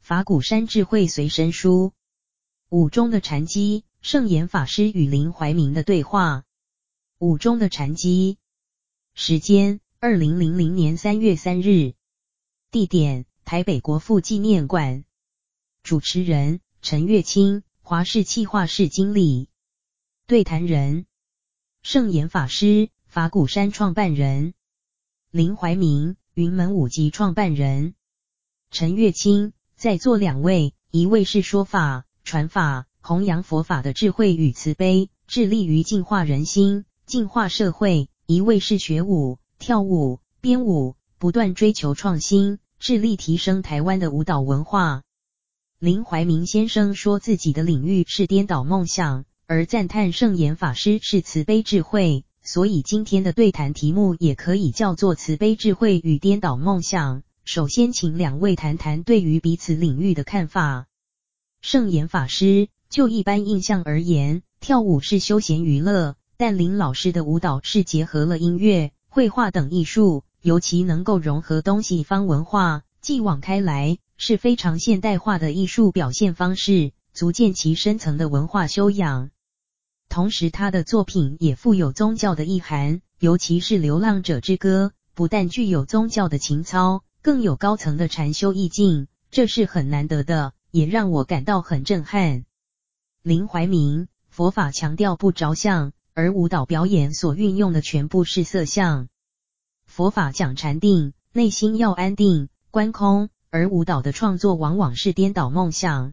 法鼓山智慧随身书。五中的禅机，圣严法师与林怀民的对话。五中的禅机，时间二零零零年三月三日，地点台北国父纪念馆，主持人陈月清，华氏企划室经理，对谈人圣严法师，法鼓山创办人，林怀民，云门舞集创办人，陈月清。在座两位，一位是说法、传法、弘扬佛法的智慧与慈悲，致力于净化人心、净化社会；一位是学舞、跳舞、编舞，不断追求创新，致力提升台湾的舞蹈文化。林怀民先生说自己的领域是颠倒梦想，而赞叹圣严法师是慈悲智慧，所以今天的对谈题目也可以叫做慈悲智慧与颠倒梦想。首先，请两位谈谈对于彼此领域的看法。圣严法师，就一般印象而言，跳舞是休闲娱乐，但林老师的舞蹈是结合了音乐、绘画等艺术，尤其能够融合东西方文化，继往开来，是非常现代化的艺术表现方式，足见其深层的文化修养。同时，他的作品也富有宗教的意涵，尤其是《流浪者之歌》，不但具有宗教的情操。更有高层的禅修意境，这是很难得的，也让我感到很震撼。林怀民，佛法强调不着相，而舞蹈表演所运用的全部是色相。佛法讲禅定，内心要安定、观空，而舞蹈的创作往往是颠倒梦想，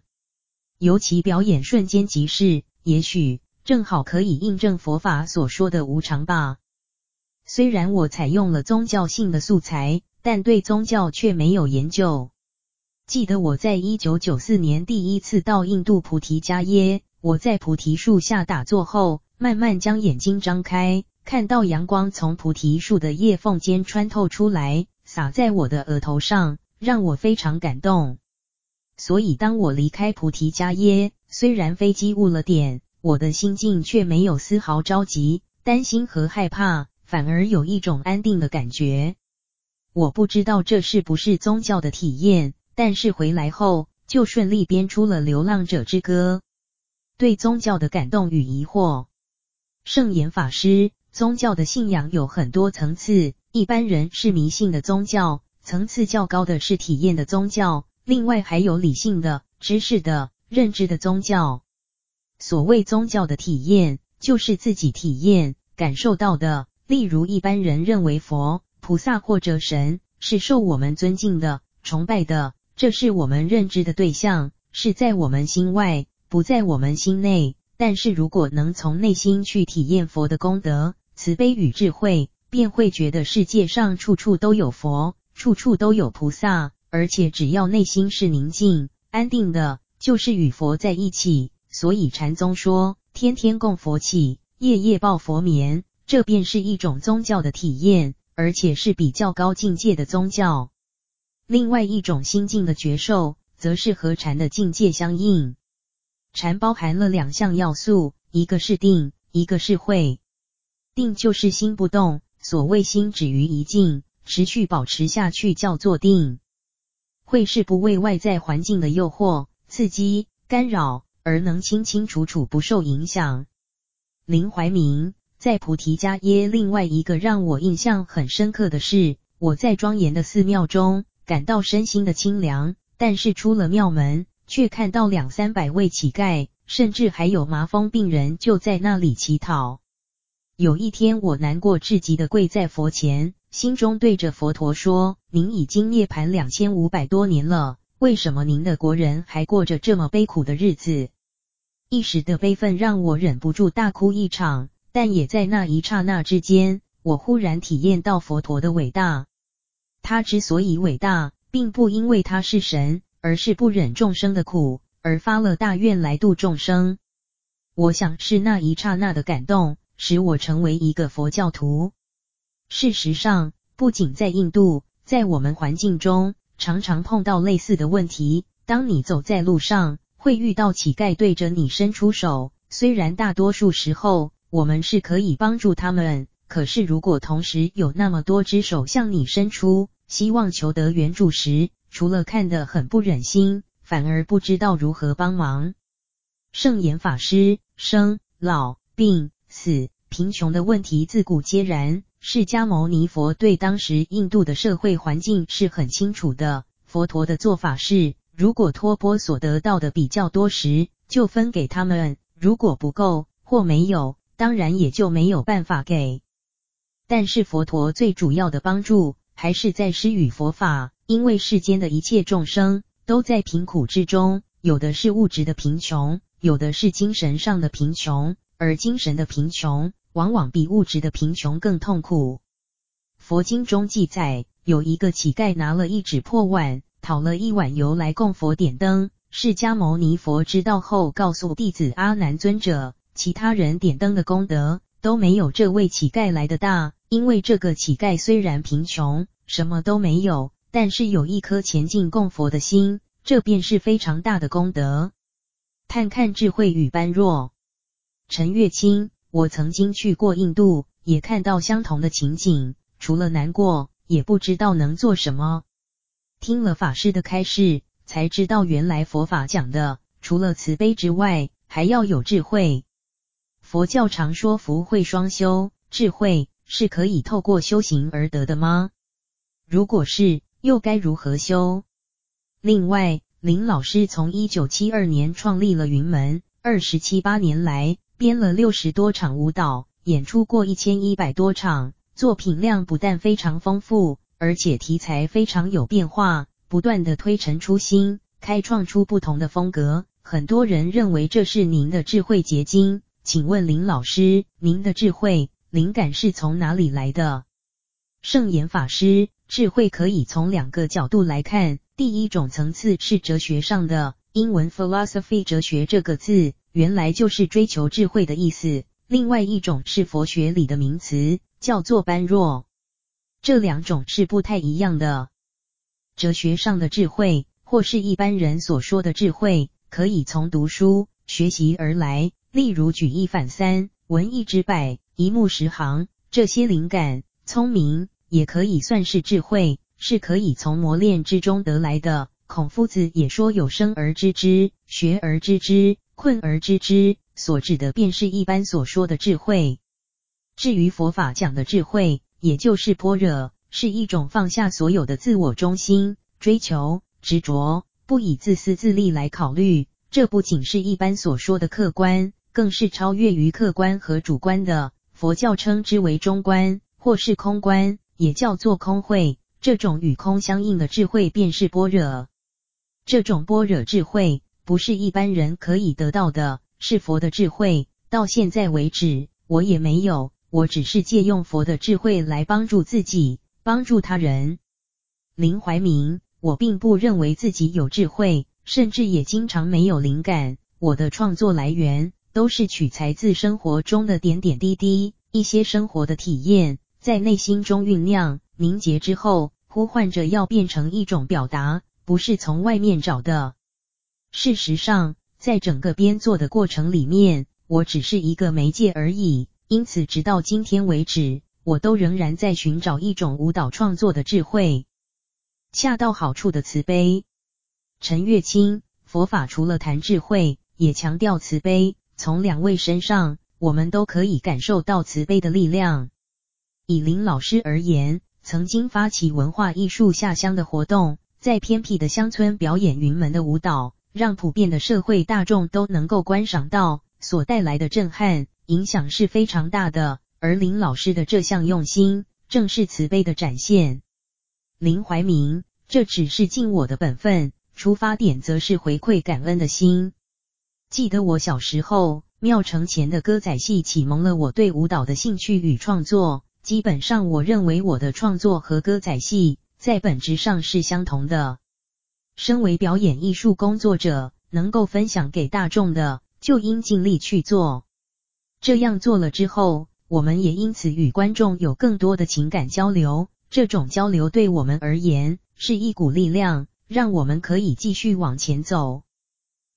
尤其表演瞬间即逝，也许正好可以印证佛法所说的无常吧。虽然我采用了宗教性的素材。但对宗教却没有研究。记得我在一九九四年第一次到印度菩提迦耶，我在菩提树下打坐后，慢慢将眼睛张开，看到阳光从菩提树的叶缝间穿透出来，洒在我的额头上，让我非常感动。所以当我离开菩提迦耶，虽然飞机误了点，我的心境却没有丝毫着急、担心和害怕，反而有一种安定的感觉。我不知道这是不是宗教的体验，但是回来后就顺利编出了《流浪者之歌》。对宗教的感动与疑惑，圣严法师，宗教的信仰有很多层次，一般人是迷信的宗教，层次较高的是体验的宗教，另外还有理性的、知识的、认知的宗教。所谓宗教的体验，就是自己体验、感受到的，例如一般人认为佛。菩萨或者神是受我们尊敬的、崇拜的，这是我们认知的对象，是在我们心外，不在我们心内。但是如果能从内心去体验佛的功德、慈悲与智慧，便会觉得世界上处处都有佛，处处都有菩萨，而且只要内心是宁静、安定的，就是与佛在一起。所以禅宗说，天天供佛起，夜夜抱佛眠，这便是一种宗教的体验。而且是比较高境界的宗教。另外一种心境的觉受，则是和禅的境界相应。禅包含了两项要素，一个是定，一个是慧。定就是心不动，所谓心止于一境，持续保持下去叫做定。会是不为外在环境的诱惑、刺激、干扰，而能清清楚楚不受影响。林怀民。在菩提迦耶，另外一个让我印象很深刻的是，我在庄严的寺庙中感到身心的清凉，但是出了庙门，却看到两三百位乞丐，甚至还有麻风病人就在那里乞讨。有一天，我难过至极的跪在佛前，心中对着佛陀说：“您已经涅槃两千五百多年了，为什么您的国人还过着这么悲苦的日子？”一时的悲愤让我忍不住大哭一场。但也在那一刹那之间，我忽然体验到佛陀的伟大。他之所以伟大，并不因为他是神，而是不忍众生的苦，而发了大愿来度众生。我想是那一刹那的感动，使我成为一个佛教徒。事实上，不仅在印度，在我们环境中，常常碰到类似的问题，当你走在路上，会遇到乞丐对着你伸出手，虽然大多数时候我们是可以帮助他们，可是如果同时有那么多只手向你伸出，希望求得援助时，除了看得很不忍心，反而不知道如何帮忙。圣严法师，生、老、病、死、贫穷的问题自古皆然，释迦牟尼佛对当时印度的社会环境是很清楚的。佛陀的做法是。如果托钵所得到的比较多时，就分给他们；如果不够或没有，当然也就没有办法给。但是佛陀最主要的帮助还是在施予佛法，因为世间的一切众生都在贫苦之中，有的是物质的贫穷，有的是精神上的贫穷，而精神的贫穷往往比物质的贫穷更痛苦。佛经中记载，有一个乞丐拿了一纸破碗。讨了一碗油来供佛点灯，释迦牟尼佛知道后，告诉弟子阿难尊者，其他人点灯的功德都没有这位乞丐来的大，因为这个乞丐虽然贫穷，什么都没有，但是有一颗前进供佛的心，这便是非常大的功德。探看智慧与般若，陈月清，我曾经去过印度，也看到相同的情景，除了难过，也不知道能做什么。听了法师的开示，才知道原来佛法讲的除了慈悲之外，还要有智慧。佛教常说福慧双修，智慧是可以透过修行而得的吗？如果是，又该如何修？另外，林老师从一九七二年创立了云门，二十七八年来编了六十多场舞蹈，演出过一千一百多场，作品量不但非常丰富。而且题材非常有变化，不断的推陈出新，开创出不同的风格。很多人认为这是您的智慧结晶，请问林老师，您的智慧灵感是从哪里来的？圣严法师，智慧可以从两个角度来看，第一种层次是哲学上的，英文 philosophy 哲学这个字原来就是追求智慧的意思。另外一种是佛学里的名词，叫做般若。这两种是不太一样的。哲学上的智慧，或是一般人所说的智慧，可以从读书学习而来。例如举一反三、闻一知百、一目十行，这些灵感、聪明也可以算是智慧，是可以从磨练之中得来的。孔夫子也说：“有生而知之，学而知之，困而知之。”所指的便是一般所说的智慧。至于佛法讲的智慧，也就是般若，是一种放下所有的自我中心、追求、执着，不以自私自利来考虑。这不仅是一般所说的客观，更是超越于客观和主观的。佛教称之为中观，或是空观，也叫做空慧。这种与空相应的智慧，便是般若。这种般若智慧，不是一般人可以得到的，是佛的智慧。到现在为止，我也没有。我只是借用佛的智慧来帮助自己，帮助他人。林怀民，我并不认为自己有智慧，甚至也经常没有灵感。我的创作来源都是取材自生活中的点点滴滴，一些生活的体验，在内心中酝酿凝结之后，呼唤着要变成一种表达，不是从外面找的。事实上，在整个编作的过程里面，我只是一个媒介而已。因此，直到今天为止，我都仍然在寻找一种舞蹈创作的智慧，恰到好处的慈悲。陈月清，佛法除了谈智慧，也强调慈悲。从两位身上，我们都可以感受到慈悲的力量。以林老师而言，曾经发起文化艺术下乡的活动，在偏僻的乡村表演云门的舞蹈，让普遍的社会大众都能够观赏到，所带来的震撼。影响是非常大的，而林老师的这项用心，正是慈悲的展现。林怀民，这只是尽我的本分，出发点则是回馈感恩的心。记得我小时候，庙埕前的歌仔戏启蒙了我对舞蹈的兴趣与创作。基本上，我认为我的创作和歌仔戏在本质上是相同的。身为表演艺术工作者，能够分享给大众的，就应尽力去做。这样做了之后，我们也因此与观众有更多的情感交流。这种交流对我们而言是一股力量，让我们可以继续往前走。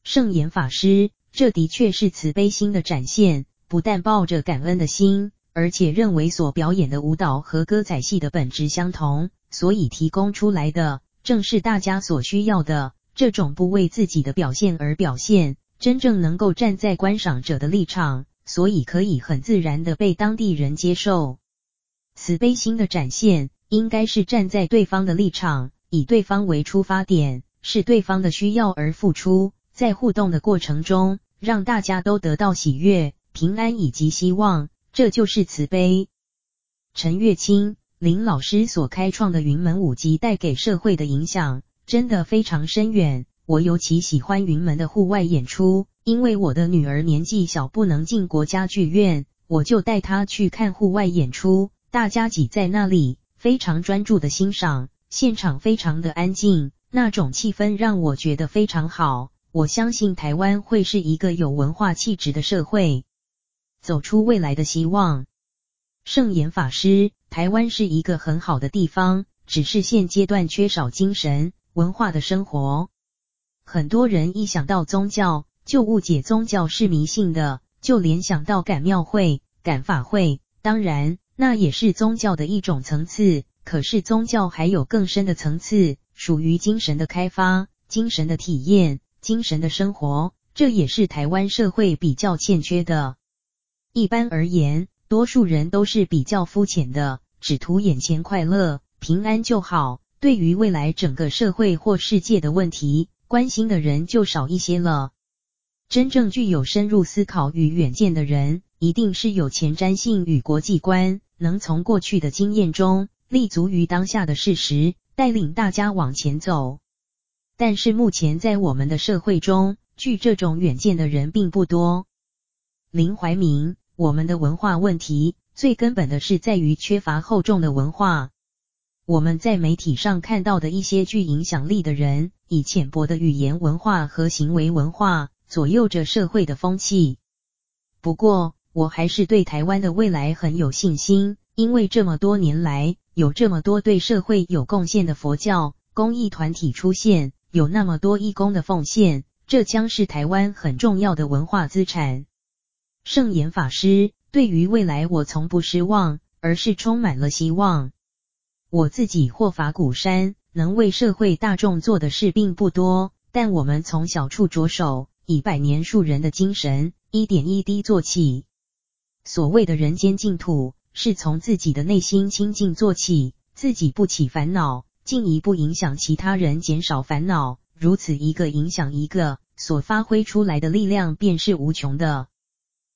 圣严法师，这的确是慈悲心的展现，不但抱着感恩的心，而且认为所表演的舞蹈和歌仔戏的本质相同，所以提供出来的正是大家所需要的这种不为自己的表现而表现，真正能够站在观赏者的立场，所以可以很自然的被当地人接受。慈悲心的展现，应该是站在对方的立场。以对方为出发点，是对方的需要而付出，在互动的过程中，让大家都得到喜悦、平安以及希望，这就是慈悲。陈月清林老师所开创的云门舞集带给社会的影响，真的非常深远。我尤其喜欢云门的户外演出，因为我的女儿年纪小，不能进国家剧院，我就带她去看户外演出，大家挤在那里，非常专注的欣赏。现场非常的安静，那种气氛让我觉得非常好。我相信台湾会是一个有文化气质的社会，走出未来的希望。圣严法师，台湾是一个很好的地方，只是现阶段缺少精神文化的生活。很多人一想到宗教，就误解宗教是迷信的，就联想到赶庙会、赶法会，当然，那也是宗教的一种层次。可是宗教还有更深的层次，属于精神的开发、精神的体验、精神的生活，这也是台湾社会比较欠缺的。一般而言，多数人都是比较肤浅的，只图眼前快乐、平安就好。对于未来整个社会或世界的问题，关心的人就少一些了。真正具有深入思考与远见的人，一定是有前瞻性与国际观，能从过去的经验中。立足于当下的事实，带领大家往前走。但是目前在我们的社会中，具这种远见的人并不多。林怀民，我们的文化问题最根本的是在于缺乏厚重的文化。我们在媒体上看到的一些具影响力的人，以浅薄的语言文化和行为文化左右着社会的风气。不过，我还是对台湾的未来很有信心，因为这么多年来，有这么多对社会有贡献的佛教公益团体出现，有那么多义工的奉献，这将是台湾很重要的文化资产。圣严法师，对于未来我从不失望，而是充满了希望。我自己或法鼓山能为社会大众做的事并不多，但我们从小处着手，以百年树人的精神，一点一滴做起。所谓的人间净土。是从自己的内心清净做起，自己不起烦恼，进一步影响其他人减少烦恼，如此一个影响一个，所发挥出来的力量便是无穷的。